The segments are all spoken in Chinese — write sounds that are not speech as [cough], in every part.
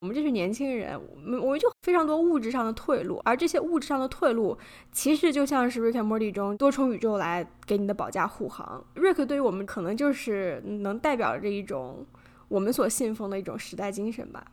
我们这群年轻人，我们我们就非常多物质上的退路，而这些物质上的退路，其实就像是《Rick and Morty》中多重宇宙来给你的保驾护航。Rick 对于我们可能就是能代表着一种我们所信奉的一种时代精神吧。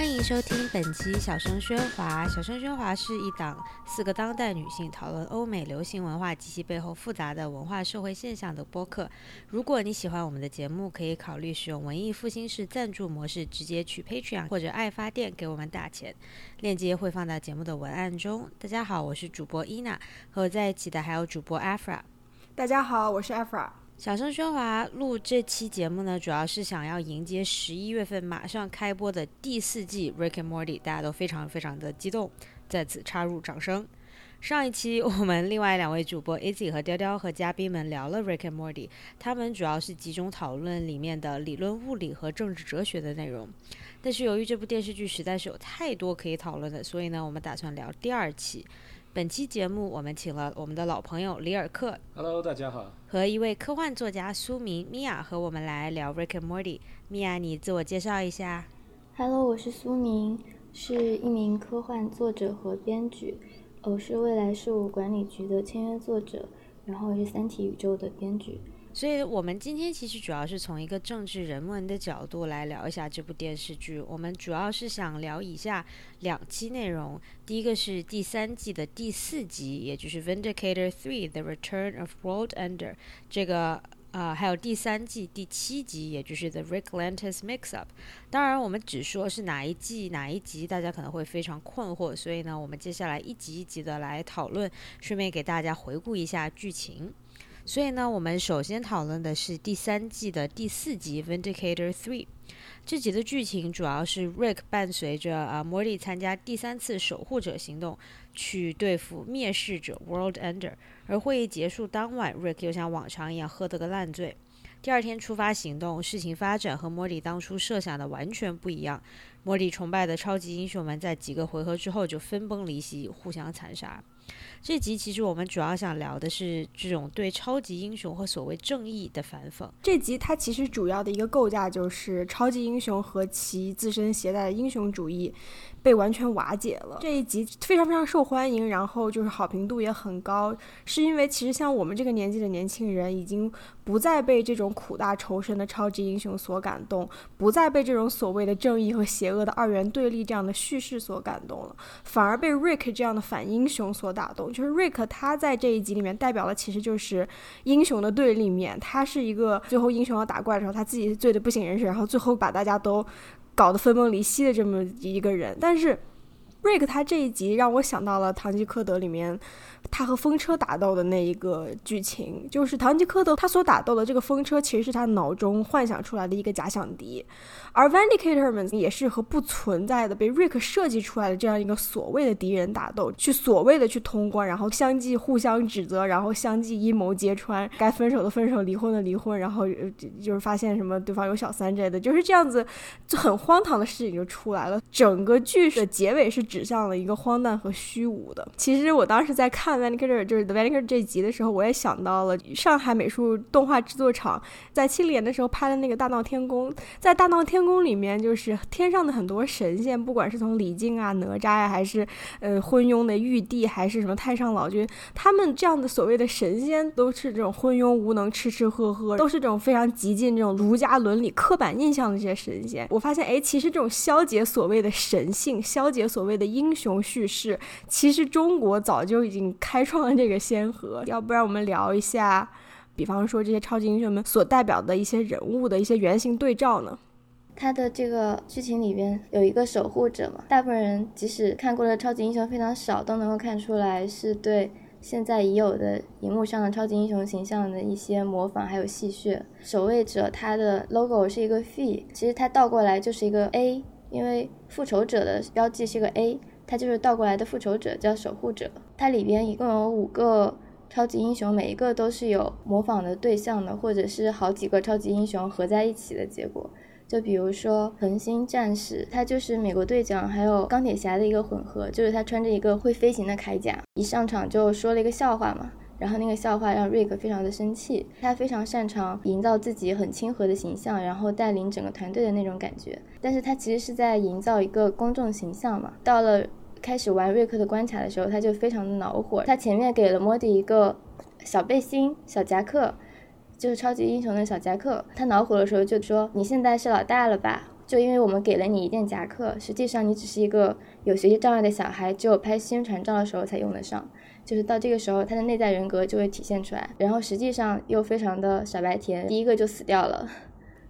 欢迎收听本期《小声喧哗》。小声喧哗是一档四个当代女性讨论欧美流行文化及其背后复杂的文化社会现象的播客。如果你喜欢我们的节目，可以考虑使用文艺复兴式赞助模式，直接去 Patreon 或者爱发电给我们打钱。链接会放到节目的文案中。大家好，我是主播伊娜，和我在一起的还有主播 Afra。大家好，我是 Afra。小声喧哗录这期节目呢，主要是想要迎接十一月份马上开播的第四季《Rick and Morty》，大家都非常非常的激动，在此插入掌声。上一期我们另外两位主播 Izzy 和雕雕和嘉宾们聊了《Rick and Morty》，他们主要是集中讨论里面的理论物理和政治哲学的内容。但是由于这部电视剧实在是有太多可以讨论的，所以呢，我们打算聊第二期。本期节目我们请了我们的老朋友里尔克，Hello，大家好，和一位科幻作家苏明米娅和我们来聊《Rick and Morty》。米娅，你自我介绍一下。Hello，我是苏明，是一名科幻作者和编剧，我是未来事务管理局的签约作者，然后是《三体宇宙》的编剧。所以，我们今天其实主要是从一个政治人文的角度来聊一下这部电视剧。我们主要是想聊以下两期内容：第一个是第三季的第四集，也就是《Vindicator Three: The Return of World Ender》这个啊，还有第三季第七集，也就是《The Rick Lantis Mix Up》。当然，我们只说是哪一季哪一集，大家可能会非常困惑。所以呢，我们接下来一集一集的来讨论，顺便给大家回顾一下剧情。所以呢，我们首先讨论的是第三季的第四集《Vindicator Three》。这集的剧情主要是 Rick 伴随着啊 Morty 参加第三次守护者行动，去对付灭世者 World Ender。而会议结束当晚，Rick 又像往常一样喝得个烂醉。第二天出发行动，事情发展和 Morty 当初设想的完全不一样。莫莉崇拜的超级英雄们在几个回合之后就分崩离析，互相残杀。这集其实我们主要想聊的是这种对超级英雄和所谓正义的反讽。这集它其实主要的一个构架就是超级英雄和其自身携带的英雄主义。被完全瓦解了。这一集非常非常受欢迎，然后就是好评度也很高，是因为其实像我们这个年纪的年轻人，已经不再被这种苦大仇深的超级英雄所感动，不再被这种所谓的正义和邪恶的二元对立这样的叙事所感动了，反而被 Rick 这样的反英雄所打动。就是 Rick 他在这一集里面代表的其实就是英雄的对立面，他是一个最后英雄要打怪的时候，他自己醉得不省人事，然后最后把大家都。搞得分崩离析的这么一个人，但是，Rick 他这一集让我想到了《堂吉诃德》里面。他和风车打斗的那一个剧情，就是堂吉诃德他所打斗的这个风车，其实是他脑中幻想出来的一个假想敌，而 Vindicator 们也是和不存在的被 Rick 设计出来的这样一个所谓的敌人打斗，去所谓的去通关，然后相继互相指责，然后相继阴谋揭穿，该分手的分手，离婚的离婚，然后就是发现什么对方有小三之类的，就是这样子，就很荒唐的事情就出来了。整个剧的结尾是指向了一个荒诞和虚无的。其实我当时在看。Vanquish 就是 Vanquish 这集的时候，我也想到了上海美术动画制作厂在七里年的时候拍的那个《大闹天宫》。在《大闹天宫》里面，就是天上的很多神仙，不管是从李靖啊、哪吒呀，还是呃昏庸的玉帝，还是什么太上老君，他们这样的所谓的神仙，都是这种昏庸无能、吃吃喝喝，都是这种非常极尽这种儒家伦理刻板印象的这些神仙。我发现，哎，其实这种消解所谓的神性、消解所谓的英雄叙事，其实中国早就已经。开创了这个先河，要不然我们聊一下，比方说这些超级英雄们所代表的一些人物的一些原型对照呢？他的这个剧情里边有一个守护者嘛，大部分人即使看过的超级英雄非常少，都能够看出来是对现在已有的荧幕上的超级英雄形象的一些模仿还有戏谑。守卫者他的 logo 是一个 V，其实它倒过来就是一个 A，因为复仇者的标记是个 A。它就是倒过来的复仇者，叫守护者。它里边一共有五个超级英雄，每一个都是有模仿的对象的，或者是好几个超级英雄合在一起的结果。就比如说恒星战士，他就是美国队长还有钢铁侠的一个混合，就是他穿着一个会飞行的铠甲，一上场就说了一个笑话嘛。然后那个笑话让瑞克非常的生气，他非常擅长营造自己很亲和的形象，然后带领整个团队的那种感觉。但是他其实是在营造一个公众形象嘛。到了开始玩瑞克的关卡的时候，他就非常的恼火。他前面给了莫迪一个小背心、小夹克，就是超级英雄的小夹克。他恼火的时候就说：“你现在是老大了吧？就因为我们给了你一件夹克，实际上你只是一个有学习障碍的小孩，只有拍宣传照的时候才用得上。”就是到这个时候，他的内在人格就会体现出来，然后实际上又非常的傻白甜，第一个就死掉了。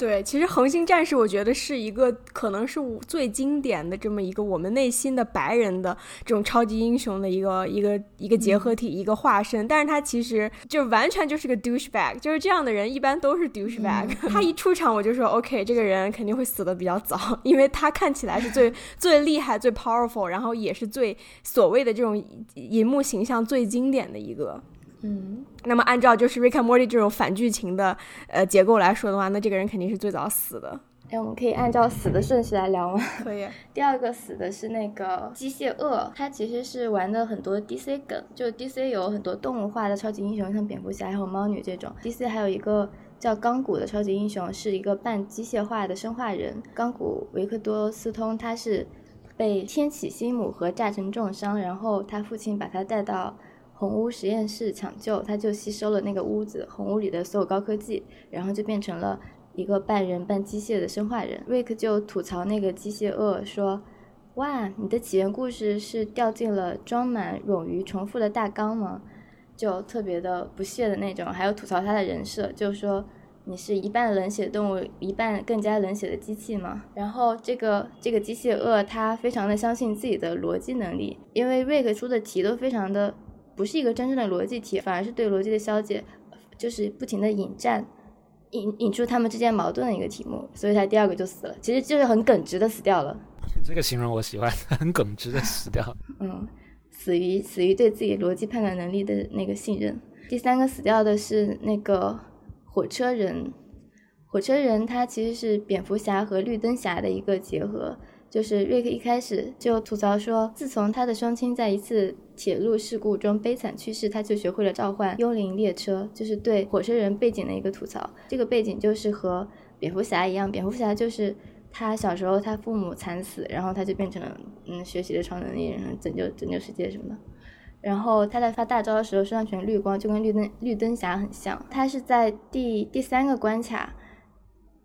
对，其实恒星战士我觉得是一个可能是最经典的这么一个我们内心的白人的这种超级英雄的一个一个一个结合体，一个化身。但是他其实就完全就是个 douchebag，就是这样的人一般都是 douchebag。[laughs] 他一出场我就说 OK，这个人肯定会死的比较早，[laughs] 因为他看起来是最最厉害、最 powerful，然后也是最所谓的这种银幕形象最经典的一个。嗯，那么按照就是 Rick and Morty 这种反剧情的呃结构来说的话，那这个人肯定是最早死的。哎，我们可以按照死的顺序来聊吗？可以。[laughs] 第二个死的是那个机械鳄，他其实是玩的很多 DC 梗，就 DC 有很多动物化的超级英雄，像蝙蝠侠还有猫女这种。DC 还有一个叫钢骨的超级英雄，是一个半机械化的生化人。钢骨维克多斯通他是被天启星母核炸成重伤，然后他父亲把他带到。红屋实验室抢救，他就吸收了那个屋子红屋里的所有高科技，然后就变成了一个半人半机械的生化人。瑞克就吐槽那个机械鳄说：“哇，你的起源故事是掉进了装满冗余重复的大缸吗？”就特别的不屑的那种，还有吐槽他的人设，就说你是一半冷血动物，一半更加冷血的机器吗？然后这个这个机械鳄他非常的相信自己的逻辑能力，因为瑞克出的题都非常的。不是一个真正的逻辑题，反而是对逻辑的消解，就是不停的引战，引引出他们之间矛盾的一个题目，所以他第二个就死了，其实就是很耿直的死掉了。这个形容我喜欢，很耿直的死掉。嗯，死于死于对自己逻辑判断能力的那个信任。第三个死掉的是那个火车人，火车人他其实是蝙蝠侠和绿灯侠的一个结合。就是瑞克一开始就吐槽说，自从他的双亲在一次铁路事故中悲惨去世，他就学会了召唤幽灵列车，就是对火车人背景的一个吐槽。这个背景就是和蝙蝠侠一样，蝙蝠侠就是他小时候他父母惨死，然后他就变成了嗯学习的超能力人，拯救拯救世界什么的。然后他在发大招的时候身上全绿光，就跟绿灯绿灯侠很像。他是在第第三个关卡。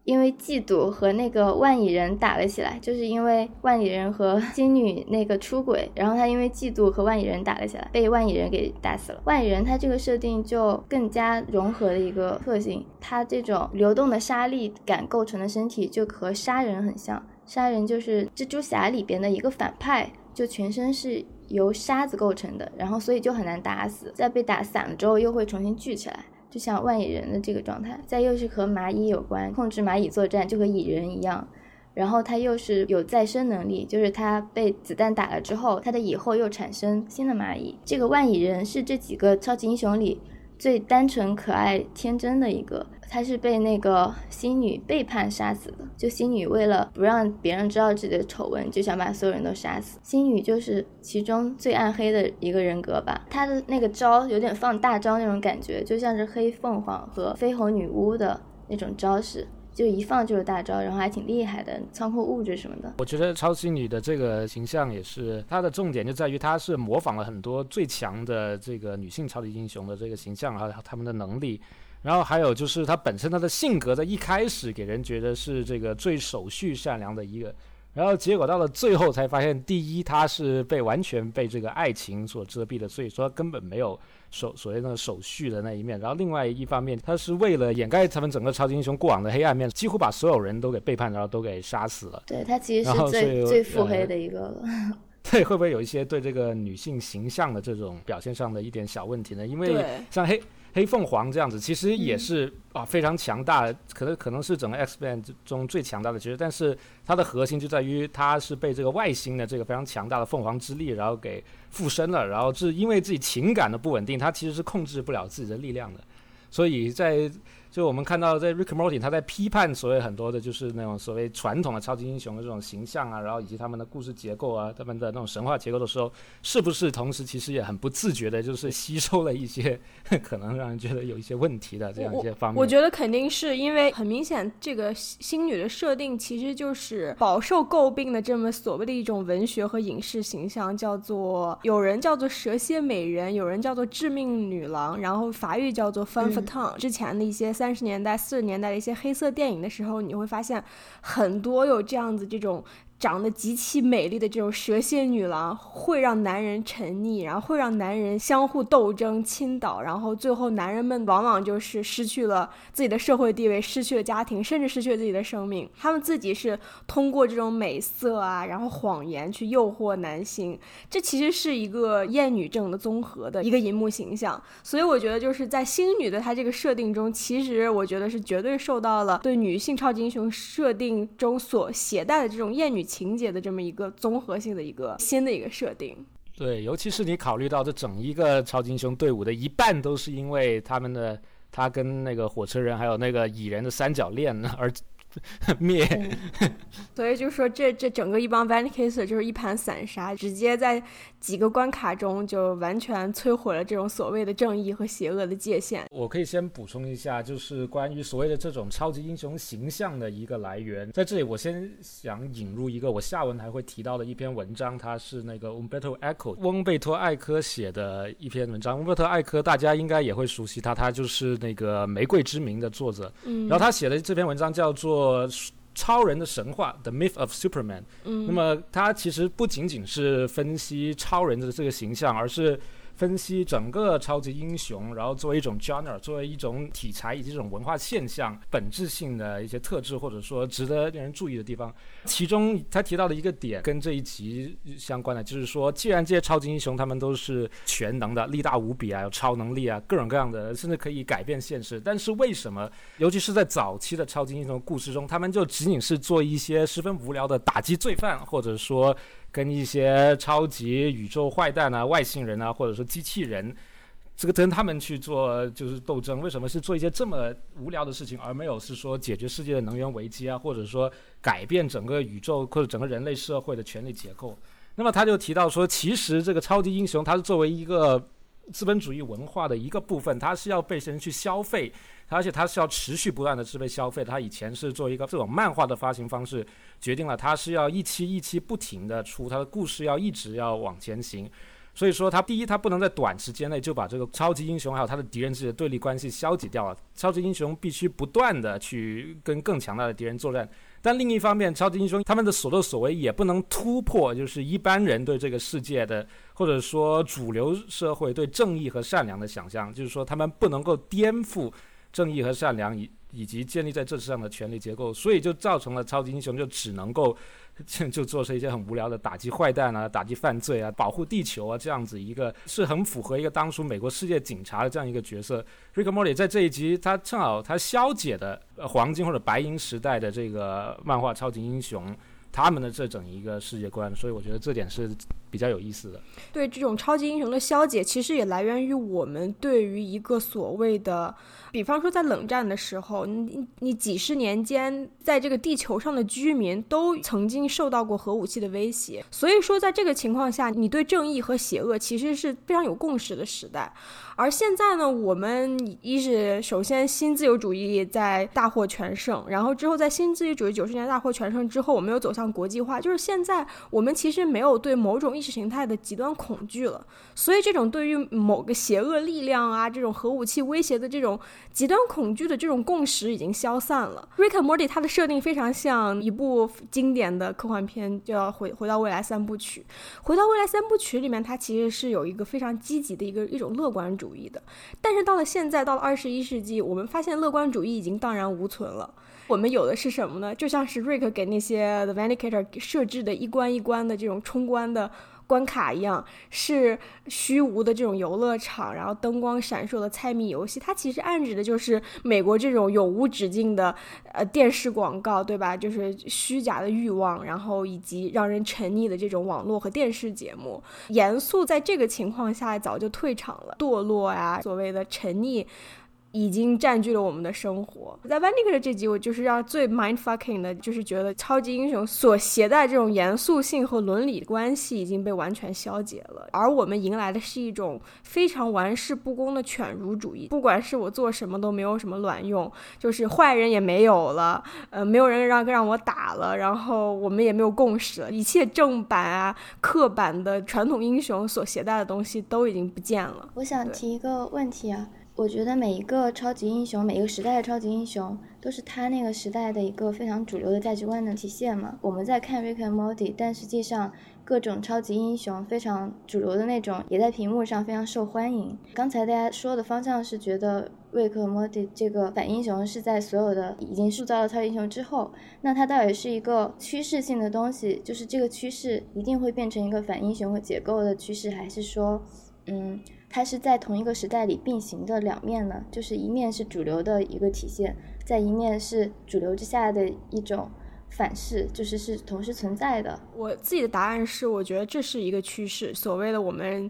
因为嫉妒和那个万蚁人打了起来，就是因为万蚁人和 [laughs] 金女那个出轨，然后他因为嫉妒和万蚁人打了起来，被万蚁人给打死了。万蚁人他这个设定就更加融合的一个特性，他这种流动的沙粒感构成的身体就和杀人很像，杀人就是蜘蛛侠里边的一个反派，就全身是由沙子构成的，然后所以就很难打死，在被打散了之后又会重新聚起来。就像万蚁人的这个状态，再又是和蚂蚁有关，控制蚂蚁作战就和蚁人一样，然后他又是有再生能力，就是他被子弹打了之后，他的蚁后又产生新的蚂蚁。这个万蚁人是这几个超级英雄里。最单纯、可爱、天真的一个，他是被那个星女背叛杀死的。就星女为了不让别人知道自己的丑闻，就想把所有人都杀死。星女就是其中最暗黑的一个人格吧。她的那个招有点放大招那种感觉，就像是黑凤凰和绯红女巫的那种招式。就一放就是大招，然后还挺厉害的，仓库物质什么的。我觉得超星女的这个形象也是，她的重点就在于她是模仿了很多最强的这个女性超级英雄的这个形象和他们的能力，然后还有就是他本身他的性格在一开始给人觉得是这个最守序善良的一个。然后结果到了最后才发现，第一他是被完全被这个爱情所遮蔽的，所以说根本没有守所谓那个守序的那一面。然后另外一方面，他是为了掩盖他们整个超级英雄过往的黑暗面，几乎把所有人都给背叛，然后都给杀死了。对他其实是最最腹黑的一个了。对，会不会有一些对这个女性形象的这种表现上的一点小问题呢？因为像黑。黑凤凰这样子其实也是啊非常强大，可能可能是整个 X Man 中最强大的，其实但是它的核心就在于它是被这个外星的这个非常强大的凤凰之力然后给附身了，然后是因为自己情感的不稳定，它其实是控制不了自己的力量的，所以在就我们看到在 Rick Morty 他在批判所谓很多的就是那种所谓传统的超级英雄的这种形象啊，然后以及他们的故事结构啊，他们的那种神话结构的时候，是不是同时其实也很不自觉的，就是吸收了一些可能让人觉得有一些问题的这样一些方面？我觉得肯定是因为很明显，这个星女的设定其实就是饱受诟病的这么所谓的一种文学和影视形象，叫做有人叫做蛇蝎美人，有人叫做致命女郎，然后法语叫做 femme fatale。之前的一些三三十年代、四十年代的一些黑色电影的时候，你会发现很多有这样子这种。长得极其美丽的这种蛇蝎女郎会让男人沉溺，然后会让男人相互斗争、倾倒，然后最后男人们往往就是失去了自己的社会地位，失去了家庭，甚至失去了自己的生命。他们自己是通过这种美色啊，然后谎言去诱惑男性，这其实是一个厌女症的综合的一个银幕形象。所以我觉得就是在星女的她这个设定中，其实我觉得是绝对受到了对女性超级英雄设定中所携带的这种厌女。情节的这么一个综合性的一个新的一个设定，对，尤其是你考虑到这整一个超级英雄队伍的一半都是因为他们的他跟那个火车人还有那个蚁人的三角恋而。[laughs] 灭，所以就是说，这这整个一帮 v a n c a s e r 就是一盘散沙，直接在几个关卡中就完全摧毁了这种所谓的正义和邪恶的界限。我可以先补充一下，就是关于所谓的这种超级英雄形象的一个来源，在这里我先想引入一个我下文还会提到的一篇文章，它是那个 Umberto Eco 翁贝托艾科写的一篇文章。翁贝托艾科大家应该也会熟悉他，他就是那个《玫瑰之名》的作者。嗯，然后他写的这篇文章叫做。呃，超人的神话，The Myth of Superman。嗯，那么它其实不仅仅是分析超人的这个形象，而是。分析整个超级英雄，然后作为一种 genre，作为一种题材以及这种文化现象本质性的一些特质，或者说值得令人注意的地方。其中他提到的一个点跟这一集相关的，就是说，既然这些超级英雄他们都是全能的，力大无比啊，有超能力啊，各种各样的，甚至可以改变现实，但是为什么，尤其是在早期的超级英雄故事中，他们就仅仅是做一些十分无聊的打击罪犯，或者说。跟一些超级宇宙坏蛋啊、外星人啊，或者说机器人，这个跟他们去做就是斗争，为什么是做一些这么无聊的事情，而没有是说解决世界的能源危机啊，或者说改变整个宇宙或者整个人类社会的权力结构？那么他就提到说，其实这个超级英雄，他是作为一个资本主义文化的一个部分，它是要被人去消费。而且它是要持续不断的是被消费，它以前是做一个这种漫画的发行方式，决定了它是要一期一期不停的出，它的故事要一直要往前行。所以说，它第一，它不能在短时间内就把这个超级英雄还有它的敌人之间的对立关系消解掉了。超级英雄必须不断的去跟更强大的敌人作战。但另一方面，超级英雄他们的所作所为也不能突破，就是一般人对这个世界的，或者说主流社会对正义和善良的想象，就是说他们不能够颠覆。正义和善良以以及建立在这之上的权力结构，所以就造成了超级英雄就只能够 [laughs] 就做出一些很无聊的打击坏蛋啊、打击犯罪啊、保护地球啊这样子一个是很符合一个当初美国世界警察的这样一个角色。Rick Morty 在这一集他正好他消解的黄金或者白银时代的这个漫画超级英雄。他们的这整一个世界观，所以我觉得这点是比较有意思的。对这种超级英雄的消解，其实也来源于我们对于一个所谓的，比方说在冷战的时候，你你几十年间，在这个地球上的居民都曾经受到过核武器的威胁，所以说在这个情况下，你对正义和邪恶其实是非常有共识的时代。而现在呢，我们一是首先新自由主义在大获全胜，然后之后在新自由主义九十年大获全胜之后，我们又走向国际化，就是现在我们其实没有对某种意识形态的极端恐惧了，所以这种对于某个邪恶力量啊，这种核武器威胁的这种极端恐惧的这种共识已经消散了。Rick Morty 它的设定非常像一部经典的科幻片，叫《回回到未来三部曲》。回到未来三部曲里面，它其实是有一个非常积极的一个一种乐观主。义的，但是到了现在，到了二十一世纪，我们发现乐观主义已经荡然无存了。我们有的是什么呢？就像是瑞克给那些 The Vindicator 设置的一关一关的这种冲关的。关卡一样是虚无的这种游乐场，然后灯光闪烁的猜谜游戏，它其实暗指的就是美国这种永无止境的呃电视广告，对吧？就是虚假的欲望，然后以及让人沉溺的这种网络和电视节目。严肃在这个情况下早就退场了，堕落呀，所谓的沉溺。已经占据了我们的生活。在 v a n i k 的这集，我就是让最 mind fucking 的，就是觉得超级英雄所携带这种严肃性和伦理关系已经被完全消解了，而我们迎来的是一种非常玩世不恭的犬儒主义。不管是我做什么都没有什么卵用，就是坏人也没有了，呃，没有人让让我打了，然后我们也没有共识了，一切正版啊、刻板的传统英雄所携带的东西都已经不见了。我想提一个问题啊。我觉得每一个超级英雄，每一个时代的超级英雄，都是他那个时代的一个非常主流的价值观的体现嘛。我们在看《Rick and Morty》，但实际上各种超级英雄非常主流的那种，也在屏幕上非常受欢迎。刚才大家说的方向是觉得《瑞克和莫蒂》这个反英雄是在所有的已经塑造了超级英雄之后，那它到底是一个趋势性的东西，就是这个趋势一定会变成一个反英雄和解构的趋势，还是说，嗯？它是在同一个时代里并行的两面呢，就是一面是主流的一个体现，在一面是主流之下的一种反噬，就是是同时存在的。我自己的答案是，我觉得这是一个趋势。所谓的我们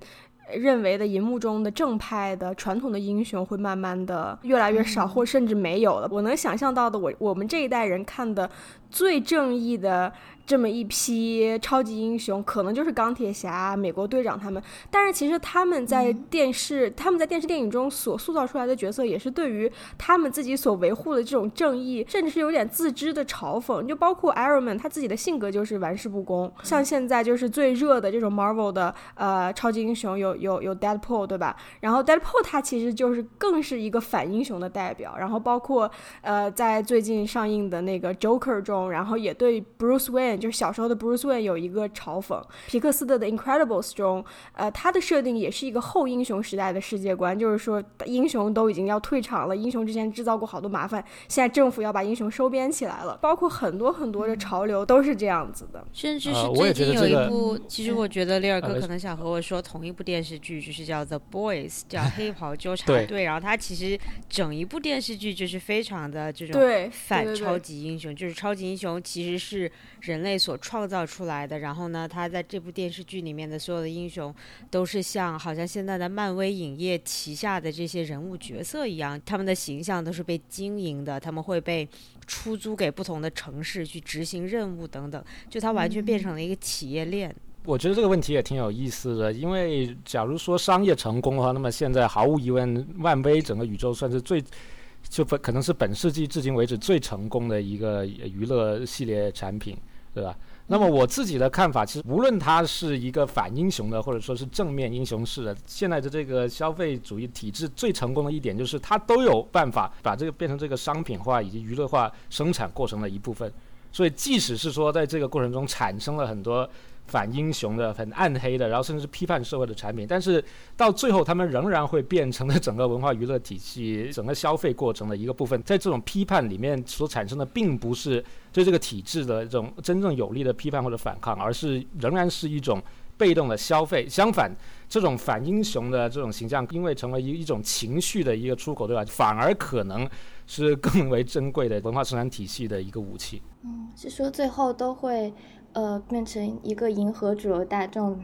认为的银幕中的正派的传统的英雄会慢慢的越来越少，或甚至没有了。我能想象到的，我我们这一代人看的最正义的。这么一批超级英雄，可能就是钢铁侠、美国队长他们。但是其实他们在电视、他们在电视电影中所塑造出来的角色，也是对于他们自己所维护的这种正义，甚至是有点自知的嘲讽。就包括 Iron Man，他自己的性格就是玩世不恭。像现在就是最热的这种 Marvel 的呃超级英雄，有有有 Deadpool，对吧？然后 Deadpool 他其实就是更是一个反英雄的代表。然后包括呃在最近上映的那个 Joker 中，然后也对 Bruce Wayne。就是小时候的 Bruce Wayne 有一个嘲讽，皮克斯的的 Incredibles 中，呃，他的设定也是一个后英雄时代的世界观，就是说英雄都已经要退场了，英雄之前制造过好多麻烦，现在政府要把英雄收编起来了，包括很多很多的潮流都是这样子的，甚至是最近有一部，其实我觉得里尔哥可能想和我说同一部电视剧，就是叫 The Boys，[laughs] 叫黑袍纠察队，然后他其实整一部电视剧就是非常的这种反超级英雄，就是超级英雄其实是人。类所创造出来的，然后呢，他在这部电视剧里面的所有的英雄，都是像好像现在的漫威影业旗下的这些人物角色一样，他们的形象都是被经营的，他们会被出租给不同的城市去执行任务等等，就它完全变成了一个企业链。我觉得这个问题也挺有意思的，因为假如说商业成功的话，那么现在毫无疑问，漫威整个宇宙算是最就本可能是本世纪至今为止最成功的一个娱乐系列产品。对吧？那么我自己的看法，其实无论它是一个反英雄的，或者说是正面英雄式的，现在的这个消费主义体制最成功的一点，就是它都有办法把这个变成这个商品化以及娱乐化生产过程的一部分。所以，即使是说在这个过程中产生了很多。反英雄的、很暗黑的，然后甚至是批判社会的产品，但是到最后，他们仍然会变成了整个文化娱乐体系、整个消费过程的一个部分。在这种批判里面所产生的，并不是对这个体制的这种真正有力的批判或者反抗，而是仍然是一种被动的消费。相反，这种反英雄的这种形象，因为成为一一种情绪的一个出口，对吧？反而可能是更为珍贵的文化生产体系的一个武器。嗯，是说最后都会。呃，变成一个迎合主流大众、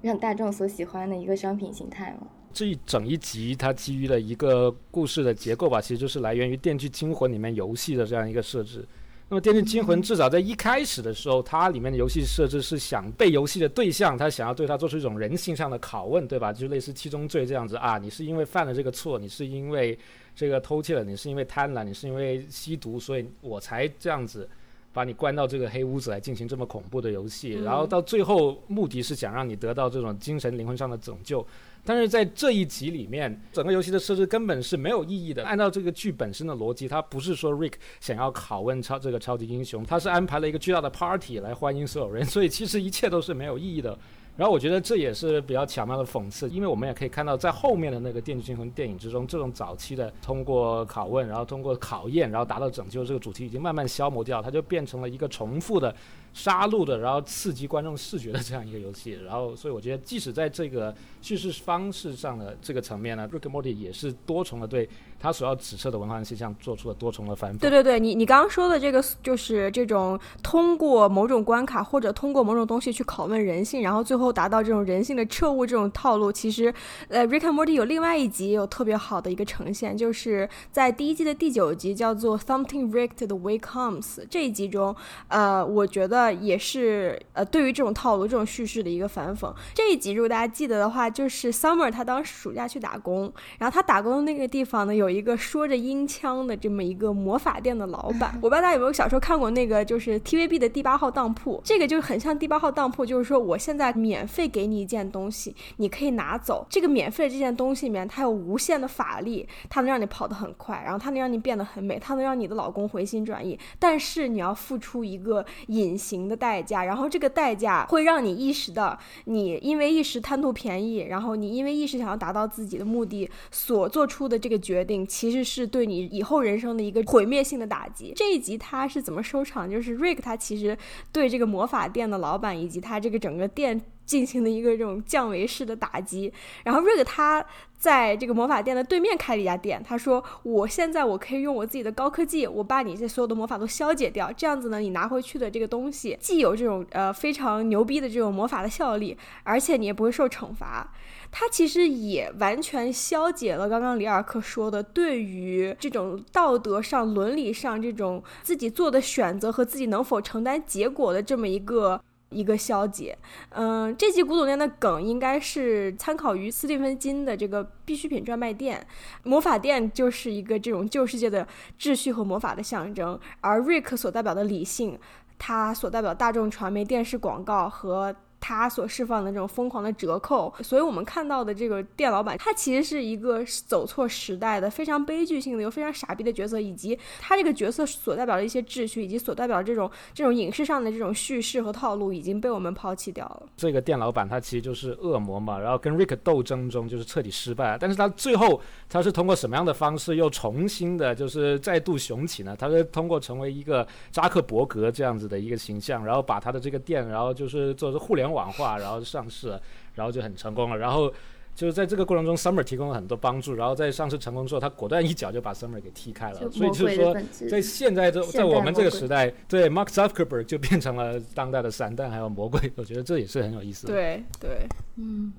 让大众所喜欢的一个商品形态吗？这一整一集它基于了一个故事的结构吧，其实就是来源于《电锯惊魂》里面游戏的这样一个设置。那么《电锯惊魂》至少在一开始的时候，它里面的游戏设置是想被游戏的对象，他想要对他做出一种人性上的拷问，对吧？就类似七宗罪这样子啊，你是因为犯了这个错，你是因为这个偷窃了，你是因为贪婪，你是因为吸毒，所以我才这样子。把你关到这个黑屋子来进行这么恐怖的游戏，然后到最后目的是想让你得到这种精神灵魂上的拯救，但是在这一集里面，整个游戏的设置根本是没有意义的。按照这个剧本身的逻辑，它不是说 Rick 想要拷问超这个超级英雄，他是安排了一个巨大的 party 来欢迎所有人，所以其实一切都是没有意义的。然后我觉得这也是比较巧妙的讽刺，因为我们也可以看到，在后面的那个《电锯惊魂》电影之中，这种早期的通过拷问，然后通过考验，然后达到拯救这个主题已经慢慢消磨掉，它就变成了一个重复的杀戮的，然后刺激观众视觉的这样一个游戏。然后，所以我觉得，即使在这个叙事方式上的这个层面呢，《Rick and Morty》也是多重的对他所要指涉的文化现象做出了多重的反讽。对对对，你你刚刚说的这个就是这种通过某种关卡或者通过某种东西去拷问人性，然后最后达到这种人性的彻悟这种套路，其实呃，《Rick and Morty》有另外一集有特别好的一个呈现，就是在第一季的第九集叫做《Something Rick the Way Comes》这一集中，呃，我觉得也是呃对于这种套路、这种叙事的一个反讽。这一集如果大家记得的话，就是 Summer 他当时暑假去打工，然后他打工的那个地方呢，有一个说着音腔的这么一个魔法店的老板。[laughs] 我不知道大家有没有小时候看过那个，就是 TVB 的第八号当铺，这个就很像第八号当铺，就是说我现在免费给你一件东西，你可以拿走。这个免费的这件东西里面，它有无限的法力，它能让你跑得很快，然后它能让你变得很美，它能让你的老公回心转意。但是你要付出一个隐形的代价，然后这个代价会让你意识到，你因为一时贪图便宜，然后你因为一时想要达到自己的目的所做出的这个决定，其实是对你以后人生的一个毁灭性的打击。这一集他是怎么收场？就是 Rick 他其实对这个魔法店的老板以及他这个整个店。进行的一个这种降维式的打击，然后瑞克他在这个魔法店的对面开了一家店，他说我现在我可以用我自己的高科技，我把你这所有的魔法都消解掉，这样子呢，你拿回去的这个东西既有这种呃非常牛逼的这种魔法的效力，而且你也不会受惩罚。他其实也完全消解了刚刚里尔克说的对于这种道德上、伦理上这种自己做的选择和自己能否承担结果的这么一个。一个消解，嗯，这集古董店的梗应该是参考于斯蒂芬金的这个必需品专卖店，魔法店就是一个这种旧世界的秩序和魔法的象征，而瑞克所代表的理性，他所代表大众传媒、电视广告和。他所释放的这种疯狂的折扣，所以我们看到的这个店老板，他其实是一个走错时代的非常悲剧性的又非常傻逼的角色，以及他这个角色所代表的一些秩序，以及所代表这种这种影视上的这种叙事和套路，已经被我们抛弃掉了。这个店老板他其实就是恶魔嘛，然后跟 Rick 斗争中就是彻底失败了，但是他最后他是通过什么样的方式又重新的，就是再度雄起呢？他是通过成为一个扎克伯格这样子的一个形象，然后把他的这个店，然后就是做互联网。网化，然后上市，然后就很成功了。然后就是在这个过程中，Summer 提供了很多帮助。然后在上市成功之后，他果断一脚就把 Summer 给踢开了。所以就是说，在现在这在我们这个时代，对 Mark Zuckerberg 就变成了当代的散弹还有魔鬼。我觉得这也是很有意思。对对，嗯，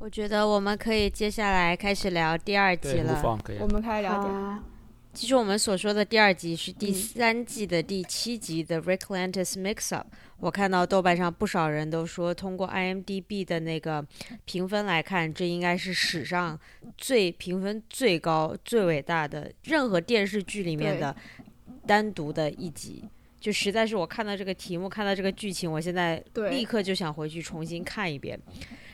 我觉得我们可以接下来开始聊第二集了。我们开始聊点。其实我们所说的第二集是第三季的第七集的 Rick Lantis Mix Up。我看到豆瓣上不少人都说，通过 IMDB 的那个评分来看，这应该是史上最评分最高、最伟大的任何电视剧里面的单独的一集。就实在是我看到这个题目，看到这个剧情，我现在立刻就想回去重新看一遍。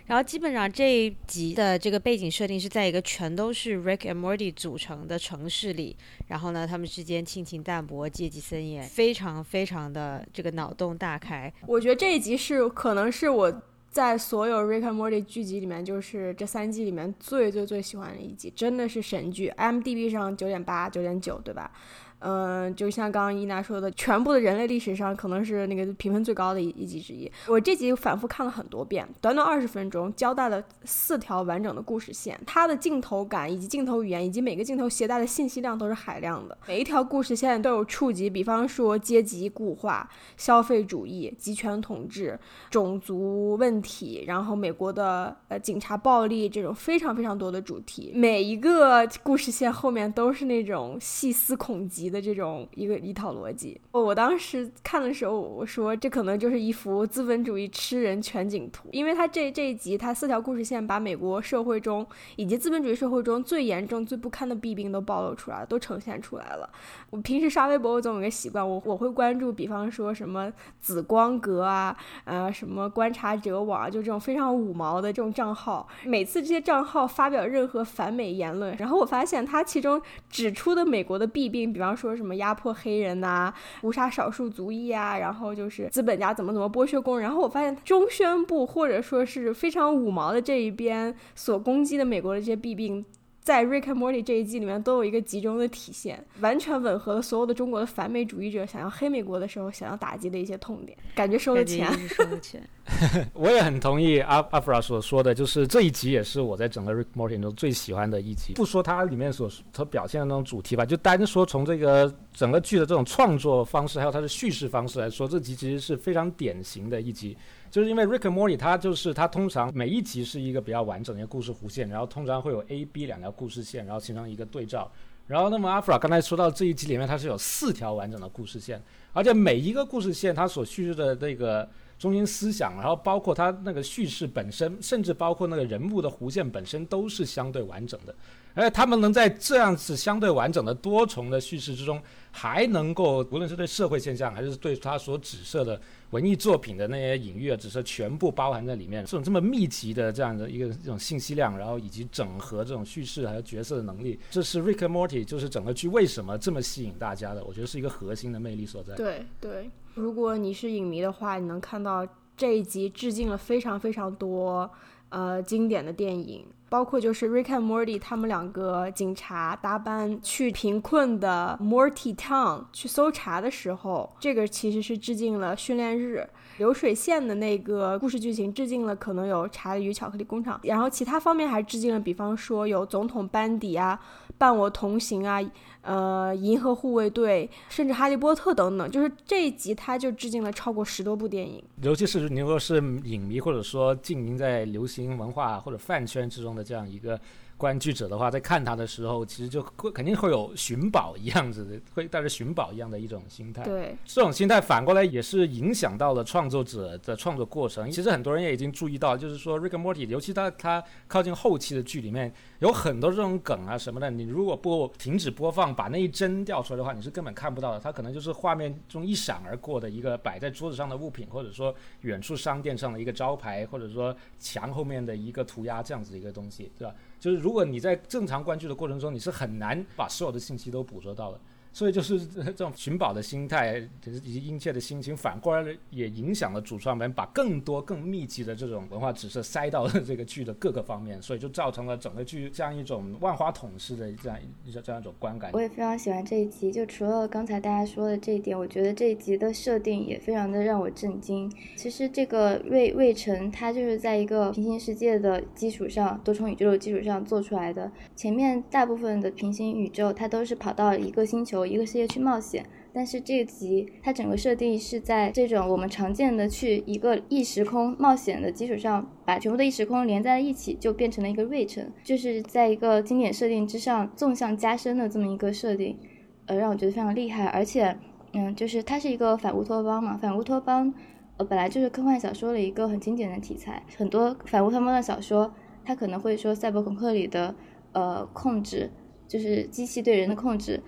然后基本上这一集的这个背景设定是在一个全都是 Rick and Morty 组成的城市里，然后呢，他们之间亲情淡薄，阶级森严，非常非常的这个脑洞大开。我觉得这一集是可能是我在所有 Rick and Morty 剧集里面，就是这三季里面最最最喜欢的一集，真的是神剧 m d b 上九点八、九点九，对吧？嗯，就像刚刚伊娜说的，全部的人类历史上可能是那个评分最高的一一集之一。我这集反复看了很多遍，短短二十分钟，交代了四条完整的故事线。它的镜头感以及镜头语言以及每个镜头携带的信息量都是海量的。每一条故事线都有触及，比方说阶级固化、消费主义、集权统治、种族问题，然后美国的呃警察暴力这种非常非常多的主题。每一个故事线后面都是那种细思恐极。的这种一个一套逻辑，我当时看的时候，我说这可能就是一幅资本主义吃人全景图，因为他这这一集，他四条故事线把美国社会中以及资本主义社会中最严重、最不堪的弊病都暴露出来了，都呈现出来了。我平时刷微博，我总有个习惯，我我会关注，比方说什么紫光阁啊，呃，什么观察者网，就这种非常五毛的这种账号，每次这些账号发表任何反美言论，然后我发现他其中指出的美国的弊病，比方。说什么压迫黑人呐，屠杀少数族裔啊，然后就是资本家怎么怎么剥削工人，然后我发现中宣部或者说是非常五毛的这一边所攻击的美国的这些弊病。在《Rick and Morty》这一季里面都有一个集中的体现，完全吻合了所有的中国的反美主义者想要黑美国的时候想要打击的一些痛点，感觉收了钱。收了钱。[laughs] 我也很同意阿阿弗拉所说的，就是这一集也是我在整个《Rick Morty》中最喜欢的一集。不说它里面所所表现的那种主题吧，就单说从这个整个剧的这种创作方式，还有它的叙事方式来说，这集其实是非常典型的一集。就是因为 Rick and Morty，它就是它通常每一集是一个比较完整的一个故事弧线，然后通常会有 A、B 两条故事线，然后形成一个对照。然后那么阿弗拉刚才说到这一集里面，它是有四条完整的故事线，而且每一个故事线它所叙述的那个中心思想，然后包括它那个叙事本身，甚至包括那个人物的弧线本身都是相对完整的。而且他们能在这样子相对完整的多重的叙事之中，还能够无论是对社会现象，还是对他所指涉的文艺作品的那些隐喻啊，指涉全部包含在里面。这种这么密集的这样的一个这种信息量，然后以及整合这种叙事还有角色的能力，这是 Rick and Morty 就是整个剧为什么这么吸引大家的？我觉得是一个核心的魅力所在。对对，如果你是影迷的话，你能看到这一集致敬了非常非常多呃经典的电影。包括就是 Rick and Morty 他们两个警察搭班去贫困的 Morty Town 去搜查的时候，这个其实是致敬了训练日流水线的那个故事剧情，致敬了可能有查理与巧克力工厂，然后其他方面还致敬了，比方说有总统班底啊，伴我同行啊。呃，银河护卫队，甚至哈利波特等等，就是这一集他就致敬了超过十多部电影。尤其是你如果是影迷，或者说浸淫在流行文化或者饭圈之中的这样一个。观剧者的话，在看他的时候，其实就会肯定会有寻宝一样子的，会带着寻宝一样的一种心态。对，这种心态反过来也是影响到了创作者的创作过程。其实很多人也已经注意到，就是说《Rick and Morty》，尤其他他靠近后期的剧里面，有很多这种梗啊什么的，你如果不停止播放，把那一帧调出来的话，你是根本看不到的。它可能就是画面中一闪而过的一个摆在桌子上的物品，或者说远处商店上的一个招牌，或者说墙后面的一个涂鸦这样子的一个东西，对吧？就是如果你在正常关注的过程中，你是很难把所有的信息都捕捉到的。所以就是 [laughs] 这种寻宝的心态，以及殷切的心情，反过来也影响了主创们把更多、更密集的这种文化指涉塞到了这个剧的各个方面，所以就造成了整个剧这样一种万花筒式的这样一这样一种观感。我也非常喜欢这一集，就除了刚才大家说的这一点，我觉得这一集的设定也非常的让我震惊。其实这个瑞瑞城，它就是在一个平行世界的基础上，多重宇宙的基础上做出来的。前面大部分的平行宇宙，它都是跑到一个星球。一个世界去冒险，但是这集它整个设定是在这种我们常见的去一个异时空冒险的基础上，把全部的异时空连在了一起，就变成了一个瑞城，就是在一个经典设定之上纵向加深的这么一个设定，呃，让我觉得非常厉害。而且，嗯，就是它是一个反乌托邦嘛，反乌托邦，呃，本来就是科幻小说的一个很经典的题材，很多反乌托邦的小说，它可能会说赛博朋克里的呃控制，就是机器对人的控制。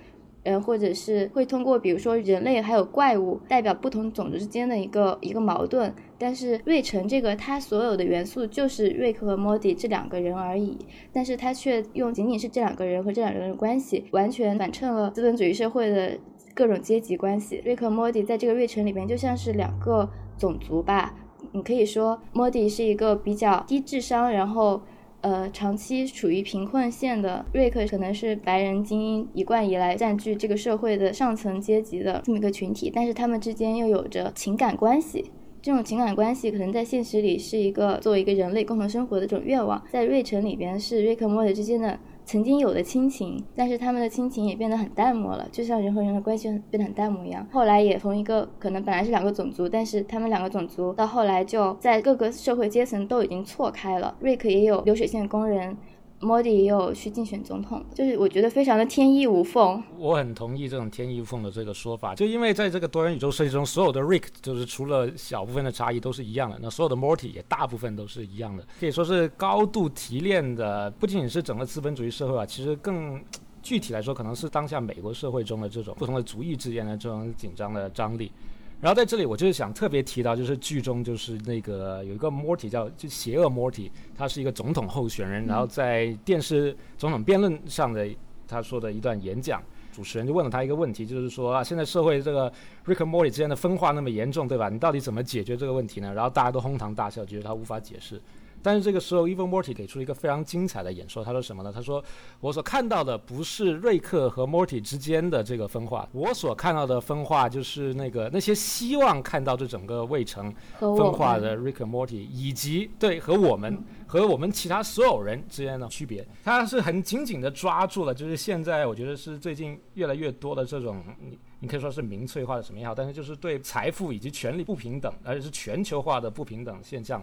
呃或者是会通过，比如说人类还有怪物，代表不同种族之间的一个一个矛盾。但是瑞城这个，它所有的元素就是瑞克和莫蒂这两个人而已，但是他却用仅仅是这两个人和这两个人的关系，完全反衬了资本主义社会的各种阶级关系。瑞克和莫蒂在这个瑞城里边就像是两个种族吧，你可以说莫蒂是一个比较低智商，然后。呃，长期处于贫困线的瑞克可能是白人精英一贯以来占据这个社会的上层阶级的这么一个群体，但是他们之间又有着情感关系。这种情感关系可能在现实里是一个作为一个人类共同生活的这种愿望，在瑞城里边是瑞克莫里之间的。曾经有的亲情，但是他们的亲情也变得很淡漠了，就像人和人的关系变得很淡漠一样。后来也从一个可能本来是两个种族，但是他们两个种族到后来就在各个社会阶层都已经错开了。瑞克也有流水线工人。莫迪也有去竞选总统，就是我觉得非常的天衣无缝。我很同意这种天衣无缝的这个说法，就因为在这个多元宇宙设计中，所有的 Rick 就是除了小部分的差异都是一样的，那所有的 Morty 也大部分都是一样的，可以说是高度提炼的，不仅仅是整个资本主义社会啊，其实更具体来说，可能是当下美国社会中的这种不同的族裔之间的这种紧张的张力。然后在这里，我就是想特别提到，就是剧中就是那个有一个 Morty 叫就邪恶 Morty，他是一个总统候选人。然后在电视总统辩论上的他说的一段演讲，主持人就问了他一个问题，就是说啊，现在社会这个 Rick 和 Morty 之间的分化那么严重，对吧？你到底怎么解决这个问题呢？然后大家都哄堂大笑，觉得他无法解释。但是这个时候，Evil Morty 给出一个非常精彩的演说，他说什么呢？他说：“我所看到的不是瑞克和 Morty 之间的这个分化，我所看到的分化就是那个那些希望看到这整个未成分化的 Rick 和 Morty，以及对和我们和我们其他所有人之间的区别。他是很紧紧的抓住了，就是现在我觉得是最近越来越多的这种。”你可以说是民粹化的什么也好，但是就是对财富以及权力不平等，而且是全球化的不平等现象，